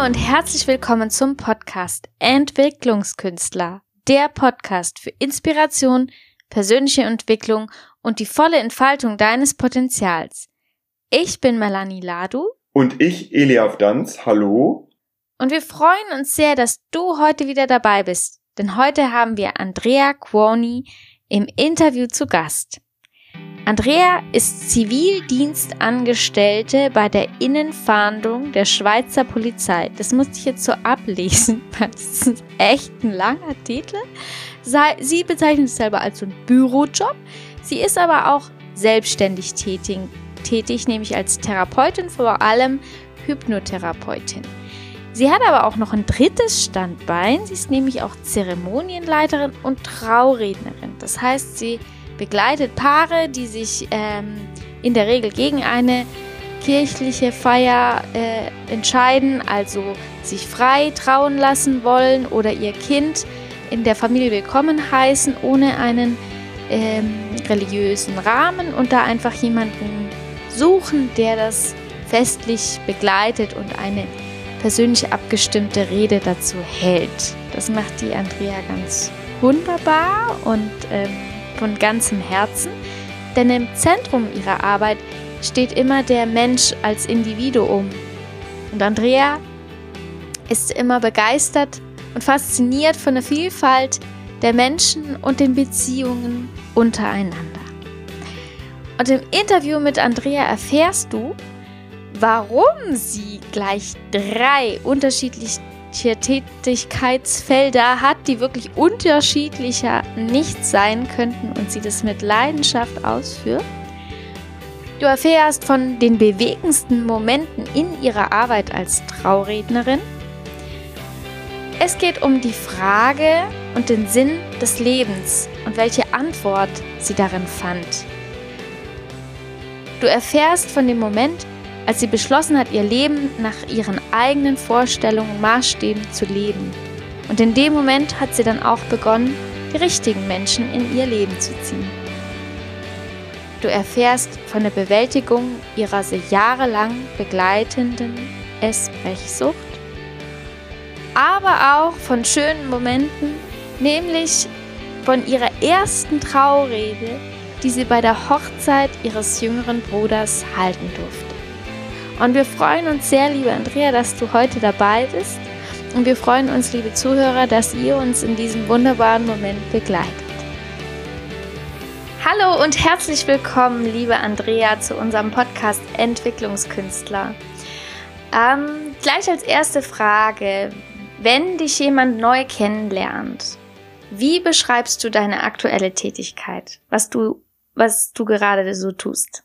Hallo und herzlich willkommen zum Podcast Entwicklungskünstler, der Podcast für Inspiration, persönliche Entwicklung und die volle Entfaltung deines Potenzials. Ich bin Melanie Ladu. Und ich, Eliaf Danz. Hallo. Und wir freuen uns sehr, dass du heute wieder dabei bist, denn heute haben wir Andrea Quoni im Interview zu Gast. Andrea ist Zivildienstangestellte bei der Innenfahndung der Schweizer Polizei. Das musste ich jetzt so ablesen, weil das ist echt ein langer Titel. Sie bezeichnet es selber als so einen Bürojob. Sie ist aber auch selbstständig tätig, tätig, nämlich als Therapeutin, vor allem Hypnotherapeutin. Sie hat aber auch noch ein drittes Standbein. Sie ist nämlich auch Zeremonienleiterin und Traurednerin. Das heißt, sie begleitet Paare, die sich ähm, in der Regel gegen eine kirchliche Feier äh, entscheiden, also sich frei trauen lassen wollen oder ihr Kind in der Familie willkommen heißen, ohne einen ähm, religiösen Rahmen und da einfach jemanden suchen, der das festlich begleitet und eine persönlich abgestimmte Rede dazu hält. Das macht die Andrea ganz wunderbar und ähm, von ganzem Herzen, denn im Zentrum ihrer Arbeit steht immer der Mensch als Individuum. Und Andrea ist immer begeistert und fasziniert von der Vielfalt der Menschen und den Beziehungen untereinander. Und im Interview mit Andrea erfährst du, warum sie gleich drei unterschiedliche Tätigkeitsfelder hat, die wirklich unterschiedlicher nicht sein könnten und sie das mit Leidenschaft ausführt. Du erfährst von den bewegendsten Momenten in ihrer Arbeit als Traurednerin. Es geht um die Frage und den Sinn des Lebens und welche Antwort sie darin fand. Du erfährst von dem Moment, als sie beschlossen hat, ihr Leben nach ihren eigenen Vorstellungen und Maßstäben zu leben. Und in dem Moment hat sie dann auch begonnen, die richtigen Menschen in ihr Leben zu ziehen. Du erfährst von der Bewältigung ihrer sie jahrelang begleitenden Essbrechsucht, aber auch von schönen Momenten, nämlich von ihrer ersten Traurede, die sie bei der Hochzeit ihres jüngeren Bruders halten durfte. Und wir freuen uns sehr, liebe Andrea, dass du heute dabei bist. Und wir freuen uns, liebe Zuhörer, dass ihr uns in diesem wunderbaren Moment begleitet. Hallo und herzlich willkommen, liebe Andrea, zu unserem Podcast Entwicklungskünstler. Ähm, gleich als erste Frage, wenn dich jemand neu kennenlernt, wie beschreibst du deine aktuelle Tätigkeit, was du, was du gerade so tust?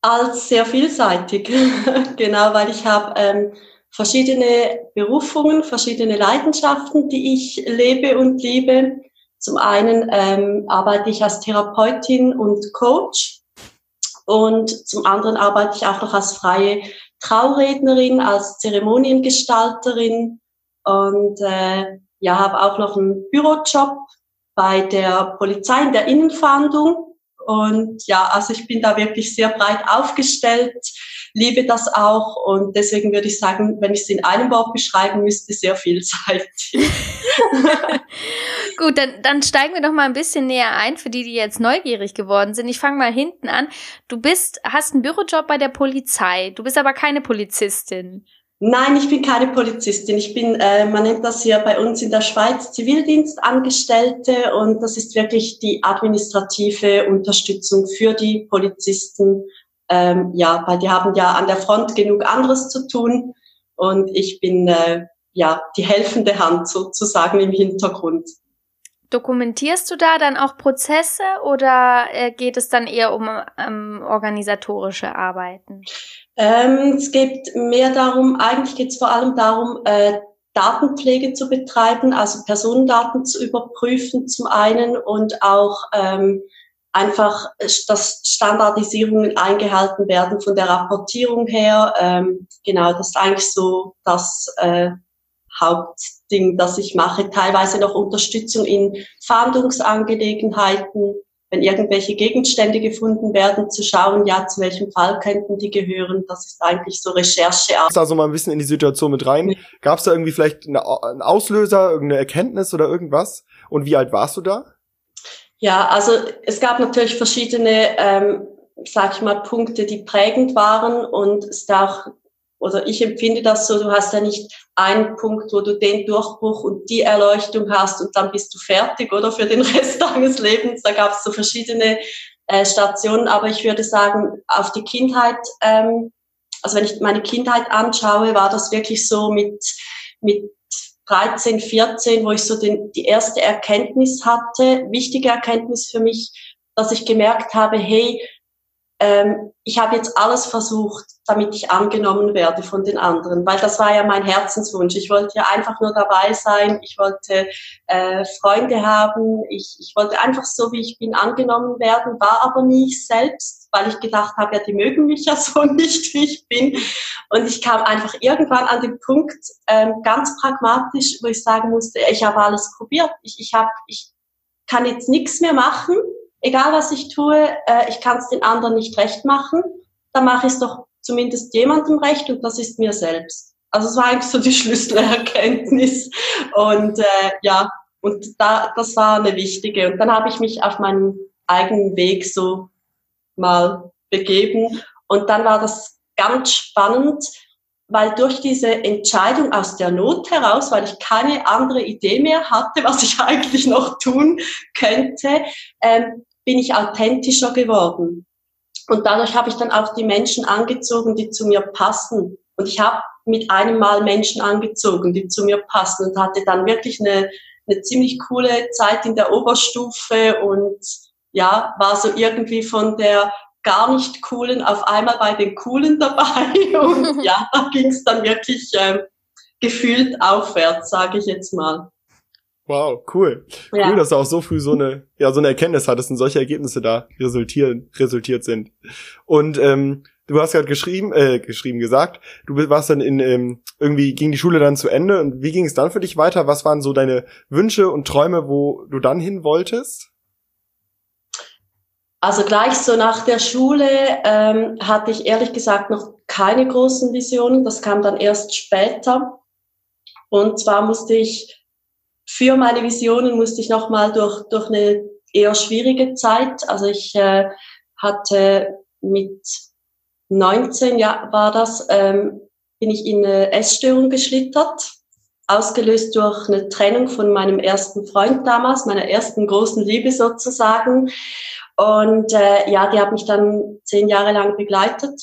Als sehr vielseitig, genau, weil ich habe ähm, verschiedene Berufungen, verschiedene Leidenschaften, die ich lebe und liebe. Zum einen ähm, arbeite ich als Therapeutin und Coach. Und zum anderen arbeite ich auch noch als freie Traurednerin, als Zeremoniengestalterin. Und äh, ja, habe auch noch einen Bürojob bei der Polizei in der Innenfahndung und ja, also ich bin da wirklich sehr breit aufgestellt, liebe das auch und deswegen würde ich sagen, wenn ich es in einem Wort beschreiben müsste, sehr vielseitig. Gut, dann, dann steigen wir doch mal ein bisschen näher ein für die, die jetzt neugierig geworden sind. Ich fange mal hinten an. Du bist, hast einen Bürojob bei der Polizei. Du bist aber keine Polizistin. Nein, ich bin keine Polizistin. Ich bin, äh, man nennt das hier bei uns in der Schweiz Zivildienstangestellte und das ist wirklich die administrative Unterstützung für die Polizisten. Ähm, ja, weil die haben ja an der Front genug anderes zu tun und ich bin äh, ja die helfende Hand sozusagen im Hintergrund. Dokumentierst du da dann auch Prozesse oder äh, geht es dann eher um ähm, organisatorische Arbeiten? Ähm, es geht mehr darum, eigentlich geht es vor allem darum, äh, Datenpflege zu betreiben, also Personendaten zu überprüfen zum einen und auch ähm, einfach, dass Standardisierungen eingehalten werden von der Rapportierung her. Ähm, genau, das ist eigentlich so das äh, Hauptding, das ich mache. Teilweise noch Unterstützung in Fahndungsangelegenheiten wenn irgendwelche Gegenstände gefunden werden, zu schauen, ja, zu welchem Fall könnten die gehören. Das ist eigentlich so Recherche. Also mal ein bisschen in die Situation mit rein. Gab es da irgendwie vielleicht eine, einen Auslöser, irgendeine Erkenntnis oder irgendwas? Und wie alt warst du da? Ja, also es gab natürlich verschiedene, ähm, sag ich mal, Punkte, die prägend waren und es ist auch oder ich empfinde das so, du hast ja nicht einen Punkt, wo du den Durchbruch und die Erleuchtung hast und dann bist du fertig oder für den Rest deines Lebens. Da gab es so verschiedene äh, Stationen, aber ich würde sagen, auf die Kindheit, ähm, also wenn ich meine Kindheit anschaue, war das wirklich so mit, mit 13, 14, wo ich so den, die erste Erkenntnis hatte, wichtige Erkenntnis für mich, dass ich gemerkt habe, hey, ähm, ich habe jetzt alles versucht, damit ich angenommen werde von den anderen, weil das war ja mein Herzenswunsch. Ich wollte ja einfach nur dabei sein, ich wollte äh, Freunde haben, ich, ich wollte einfach so, wie ich bin, angenommen werden, war aber nie ich selbst, weil ich gedacht habe, ja, die mögen mich ja so nicht, wie ich bin. Und ich kam einfach irgendwann an den Punkt, ähm, ganz pragmatisch, wo ich sagen musste, ich habe alles probiert, ich, ich, hab, ich kann jetzt nichts mehr machen, egal was ich tue, äh, ich kann es den anderen nicht recht machen, dann mache ich es doch zumindest jemandem recht und das ist mir selbst. Also es war eigentlich so die Schlüsselerkenntnis und äh, ja, und da, das war eine wichtige. Und dann habe ich mich auf meinen eigenen Weg so mal begeben und dann war das ganz spannend, weil durch diese Entscheidung aus der Not heraus, weil ich keine andere Idee mehr hatte, was ich eigentlich noch tun könnte, ähm, bin ich authentischer geworden. Und dadurch habe ich dann auch die Menschen angezogen, die zu mir passen. Und ich habe mit einem Mal Menschen angezogen, die zu mir passen und hatte dann wirklich eine, eine ziemlich coole Zeit in der Oberstufe und ja, war so irgendwie von der gar nicht coolen auf einmal bei den coolen dabei. Und ja, da ging es dann wirklich äh, gefühlt aufwärts, sage ich jetzt mal. Wow, cool. Ja. Cool, dass du auch so früh so eine, ja, so eine Erkenntnis hattest und solche Ergebnisse da resultieren, resultiert sind. Und ähm, du hast gerade geschrieben, äh, geschrieben gesagt, du warst dann in ähm, irgendwie ging die Schule dann zu Ende und wie ging es dann für dich weiter? Was waren so deine Wünsche und Träume, wo du dann hin wolltest? Also gleich so nach der Schule ähm, hatte ich ehrlich gesagt noch keine großen Visionen. Das kam dann erst später. Und zwar musste ich für meine Visionen musste ich nochmal durch, durch eine eher schwierige Zeit. Also ich äh, hatte mit 19, ja, war das, ähm, bin ich in eine Essstörung geschlittert, ausgelöst durch eine Trennung von meinem ersten Freund damals, meiner ersten großen Liebe sozusagen. Und äh, ja, die hat mich dann zehn Jahre lang begleitet.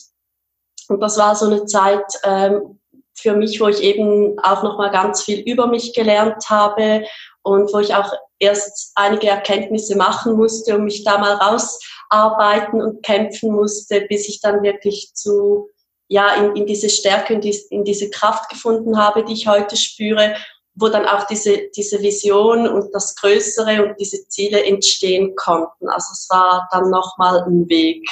Und das war so eine Zeit, ähm, für mich, wo ich eben auch noch mal ganz viel über mich gelernt habe und wo ich auch erst einige Erkenntnisse machen musste und mich da mal rausarbeiten und kämpfen musste, bis ich dann wirklich zu ja in, in diese Stärke und in, in diese Kraft gefunden habe, die ich heute spüre, wo dann auch diese diese Vision und das Größere und diese Ziele entstehen konnten. Also es war dann noch mal ein Weg.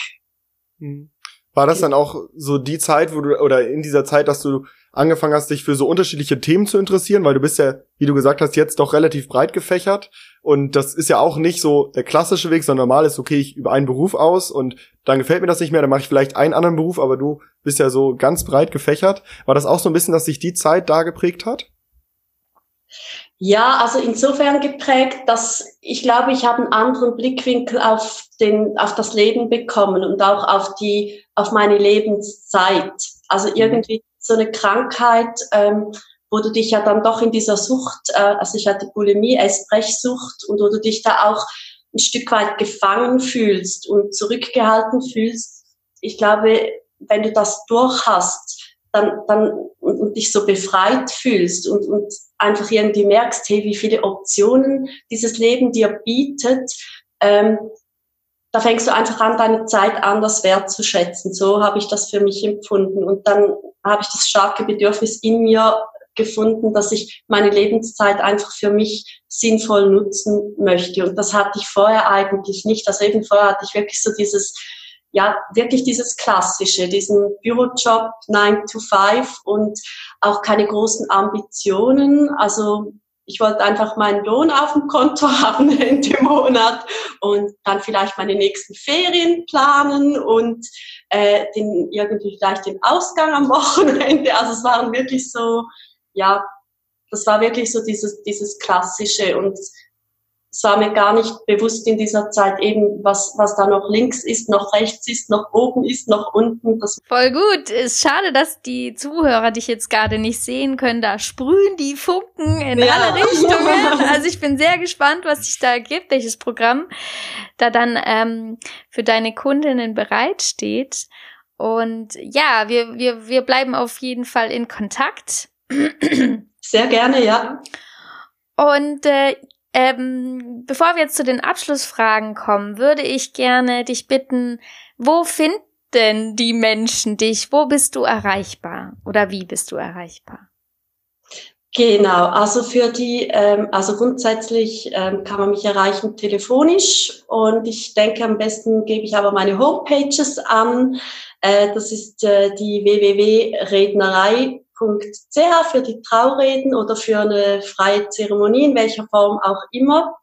War das dann auch so die Zeit, wo du oder in dieser Zeit, dass du angefangen hast, dich für so unterschiedliche Themen zu interessieren, weil du bist ja, wie du gesagt hast, jetzt doch relativ breit gefächert. Und das ist ja auch nicht so der klassische Weg, sondern normal ist, okay, ich übe einen Beruf aus und dann gefällt mir das nicht mehr, dann mache ich vielleicht einen anderen Beruf, aber du bist ja so ganz breit gefächert. War das auch so ein bisschen, dass sich die Zeit da geprägt hat? Ja, also insofern geprägt, dass ich glaube, ich habe einen anderen Blickwinkel auf den, auf das Leben bekommen und auch auf die, auf meine Lebenszeit. Also mhm. irgendwie so eine Krankheit, ähm, wo du dich ja dann doch in dieser Sucht, äh, also ich hatte Bulimie, Essbrechsucht und wo du dich da auch ein Stück weit gefangen fühlst und zurückgehalten fühlst. Ich glaube, wenn du das durch hast, dann, dann und, und dich so befreit fühlst und, und einfach irgendwie merkst, hey, wie viele Optionen dieses Leben dir bietet, ähm, da fängst du einfach an, deine Zeit anders wertzuschätzen. So habe ich das für mich empfunden. Und dann habe ich das starke Bedürfnis in mir gefunden, dass ich meine Lebenszeit einfach für mich sinnvoll nutzen möchte. Und das hatte ich vorher eigentlich nicht. Also eben vorher hatte ich wirklich so dieses, ja, wirklich dieses Klassische, diesen Bürojob 9 to 5 und auch keine großen Ambitionen. Also ich wollte einfach meinen Lohn auf dem Konto haben Ende Monat und dann vielleicht meine nächsten Ferien planen und äh, den, irgendwie vielleicht den Ausgang am Wochenende. Also es waren wirklich so, ja, das war wirklich so dieses, dieses Klassische und es war mir gar nicht bewusst in dieser Zeit eben, was, was da noch links ist, noch rechts ist, noch oben ist, noch unten. Das Voll gut. Ist schade, dass die Zuhörer dich jetzt gerade nicht sehen können. Da sprühen die Funken in ja. alle Richtungen. Also ich bin sehr gespannt, was sich da gibt, welches Programm da dann ähm, für deine Kundinnen bereitsteht. Und ja, wir, wir, wir bleiben auf jeden Fall in Kontakt. Sehr gerne, ja. Und äh, ähm, bevor wir jetzt zu den Abschlussfragen kommen, würde ich gerne dich bitten, wo finden die Menschen dich? Wo bist du erreichbar? Oder wie bist du erreichbar? Genau, also für die, ähm, also grundsätzlich ähm, kann man mich erreichen telefonisch und ich denke, am besten gebe ich aber meine Homepages an. Äh, das ist äh, die www.rednerei www.ch für die Traureden oder für eine freie Zeremonie, in welcher Form auch immer.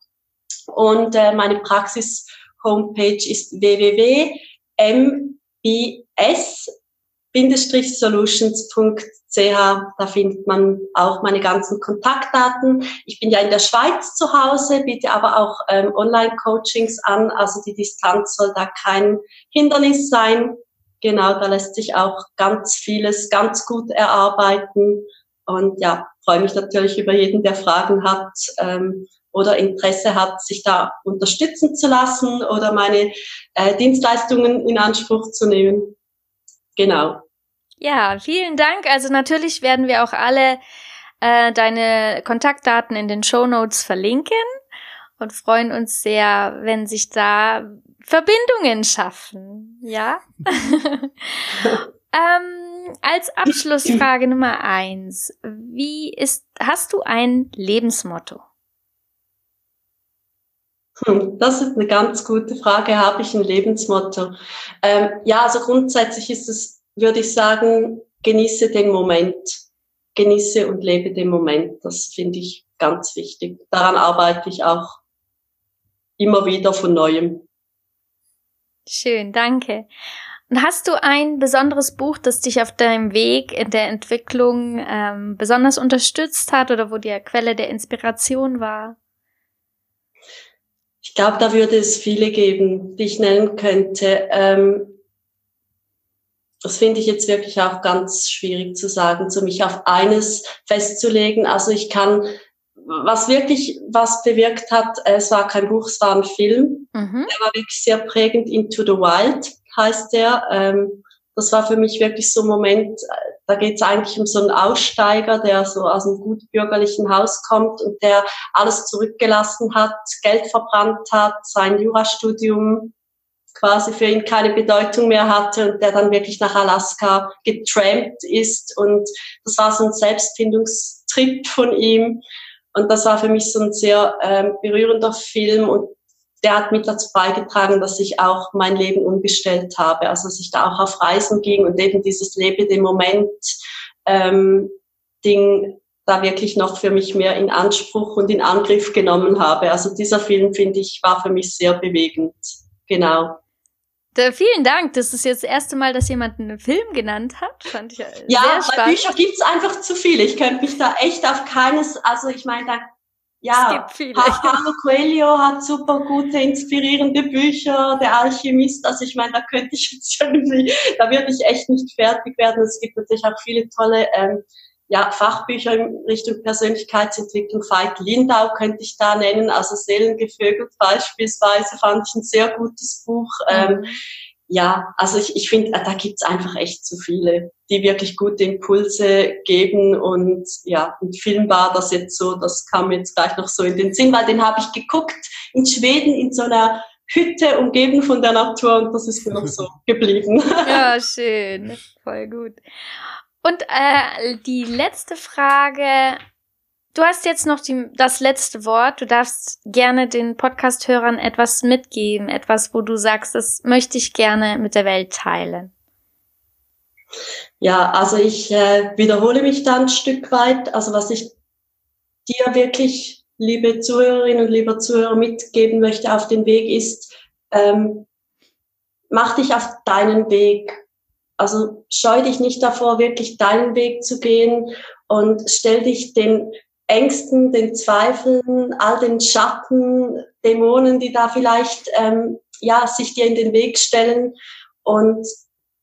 Und äh, meine Praxis-Homepage ist www.mbs-solutions.ch. Da findet man auch meine ganzen Kontaktdaten. Ich bin ja in der Schweiz zu Hause, biete aber auch ähm, Online-Coachings an. Also die Distanz soll da kein Hindernis sein. Genau, da lässt sich auch ganz vieles ganz gut erarbeiten. Und ja, freue mich natürlich über jeden, der Fragen hat ähm, oder Interesse hat, sich da unterstützen zu lassen oder meine äh, Dienstleistungen in Anspruch zu nehmen. Genau. Ja, vielen Dank. Also natürlich werden wir auch alle äh, deine Kontaktdaten in den Show Notes verlinken und freuen uns sehr, wenn sich da Verbindungen schaffen, ja? ähm, als Abschlussfrage Nummer eins. Wie ist, hast du ein Lebensmotto? Hm, das ist eine ganz gute Frage. Habe ich ein Lebensmotto? Ähm, ja, also grundsätzlich ist es, würde ich sagen, genieße den Moment. Genieße und lebe den Moment. Das finde ich ganz wichtig. Daran arbeite ich auch immer wieder von neuem. Schön, danke. Und hast du ein besonderes Buch, das dich auf deinem Weg in der Entwicklung ähm, besonders unterstützt hat oder wo dir Quelle der Inspiration war? Ich glaube, da würde es viele geben, die ich nennen könnte. Ähm, das finde ich jetzt wirklich auch ganz schwierig zu sagen, zu mich auf eines festzulegen. Also ich kann was wirklich was bewirkt hat, es war kein Buch, es war ein Film. Mhm. Der war wirklich sehr prägend. Into the Wild heißt der. Ähm, das war für mich wirklich so ein Moment, da geht es eigentlich um so einen Aussteiger, der so aus einem gut bürgerlichen Haus kommt und der alles zurückgelassen hat, Geld verbrannt hat, sein Jurastudium quasi für ihn keine Bedeutung mehr hatte und der dann wirklich nach Alaska getrampt ist. Und das war so ein Selbstfindungstrip von ihm. Und das war für mich so ein sehr ähm, berührender Film und der hat mit dazu beigetragen, dass ich auch mein Leben umgestellt habe. Also dass ich da auch auf Reisen ging und eben dieses Lebe dem Moment ähm, Ding da wirklich noch für mich mehr in Anspruch und in Angriff genommen habe. Also dieser Film, finde ich, war für mich sehr bewegend. Genau. Da, vielen Dank. Das ist jetzt das erste Mal, dass jemand einen Film genannt hat. Fand ich ja, ja sehr bei Büchern gibt's einfach zu viele. Ich könnte mich da echt auf keines, also ich meine, da, ja, Paulo Coelho hat super gute, inspirierende Bücher, der Alchemist, also ich meine, da könnte ich jetzt irgendwie, da würde ich echt nicht fertig werden. Es gibt natürlich auch viele tolle ähm, ja, Fachbücher in Richtung Persönlichkeitsentwicklung. Veit Lindau könnte ich da nennen, also Seelengevögelt beispielsweise fand ich ein sehr gutes Buch. Ähm, mhm. ja, also ich, ich finde, da gibt's einfach echt zu viele, die wirklich gute Impulse geben und ja, ein Film war das jetzt so, das kam jetzt gleich noch so in den Sinn, weil den habe ich geguckt in Schweden in so einer Hütte umgeben von der Natur und das ist mir noch so geblieben. Ja, schön, voll gut. Und äh, die letzte Frage. Du hast jetzt noch die, das letzte Wort. Du darfst gerne den Podcast-Hörern etwas mitgeben, etwas, wo du sagst, das möchte ich gerne mit der Welt teilen. Ja, also ich äh, wiederhole mich da ein Stück weit. Also was ich dir wirklich, liebe Zuhörerinnen und lieber Zuhörer, mitgeben möchte auf den Weg ist, ähm, mach dich auf deinen Weg. Also scheu dich nicht davor, wirklich deinen Weg zu gehen und stell dich den Ängsten, den Zweifeln, all den Schatten, Dämonen, die da vielleicht ähm, ja sich dir in den Weg stellen und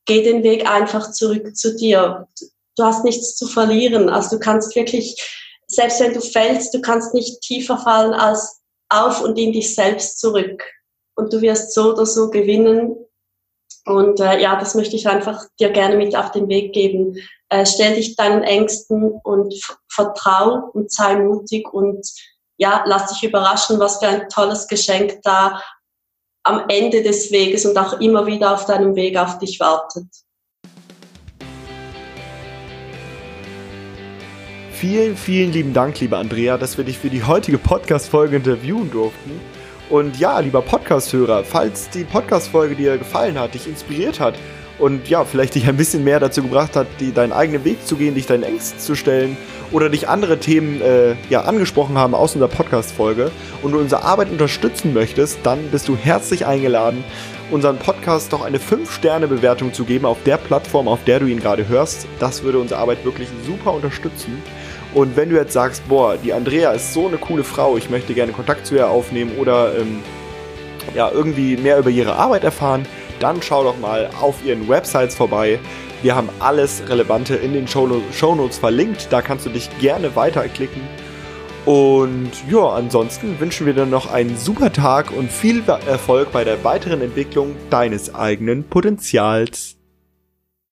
geh den Weg einfach zurück zu dir. Du hast nichts zu verlieren. Also du kannst wirklich, selbst wenn du fällst, du kannst nicht tiefer fallen als auf und in dich selbst zurück. Und du wirst so oder so gewinnen. Und äh, ja, das möchte ich einfach dir gerne mit auf den Weg geben. Äh, stell dich deinen Ängsten und vertrau und sei mutig und ja, lass dich überraschen, was für ein tolles Geschenk da am Ende des Weges und auch immer wieder auf deinem Weg auf dich wartet. Vielen, vielen lieben Dank, liebe Andrea, dass wir dich für die heutige Podcast-Folge interviewen durften. Und ja, lieber Podcast-Hörer, falls die Podcast-Folge dir gefallen hat, dich inspiriert hat und ja, vielleicht dich ein bisschen mehr dazu gebracht hat, die, deinen eigenen Weg zu gehen, dich deinen Ängsten zu stellen oder dich andere Themen äh, ja, angesprochen haben aus unserer Podcast-Folge und du unsere Arbeit unterstützen möchtest, dann bist du herzlich eingeladen, unseren Podcast doch eine 5-Sterne-Bewertung zu geben auf der Plattform, auf der du ihn gerade hörst. Das würde unsere Arbeit wirklich super unterstützen. Und wenn du jetzt sagst, boah, die Andrea ist so eine coole Frau, ich möchte gerne Kontakt zu ihr aufnehmen oder ähm, ja, irgendwie mehr über ihre Arbeit erfahren, dann schau doch mal auf ihren Websites vorbei. Wir haben alles Relevante in den Shownotes verlinkt. Da kannst du dich gerne weiterklicken. Und ja, ansonsten wünschen wir dir noch einen super Tag und viel Erfolg bei der weiteren Entwicklung deines eigenen Potenzials.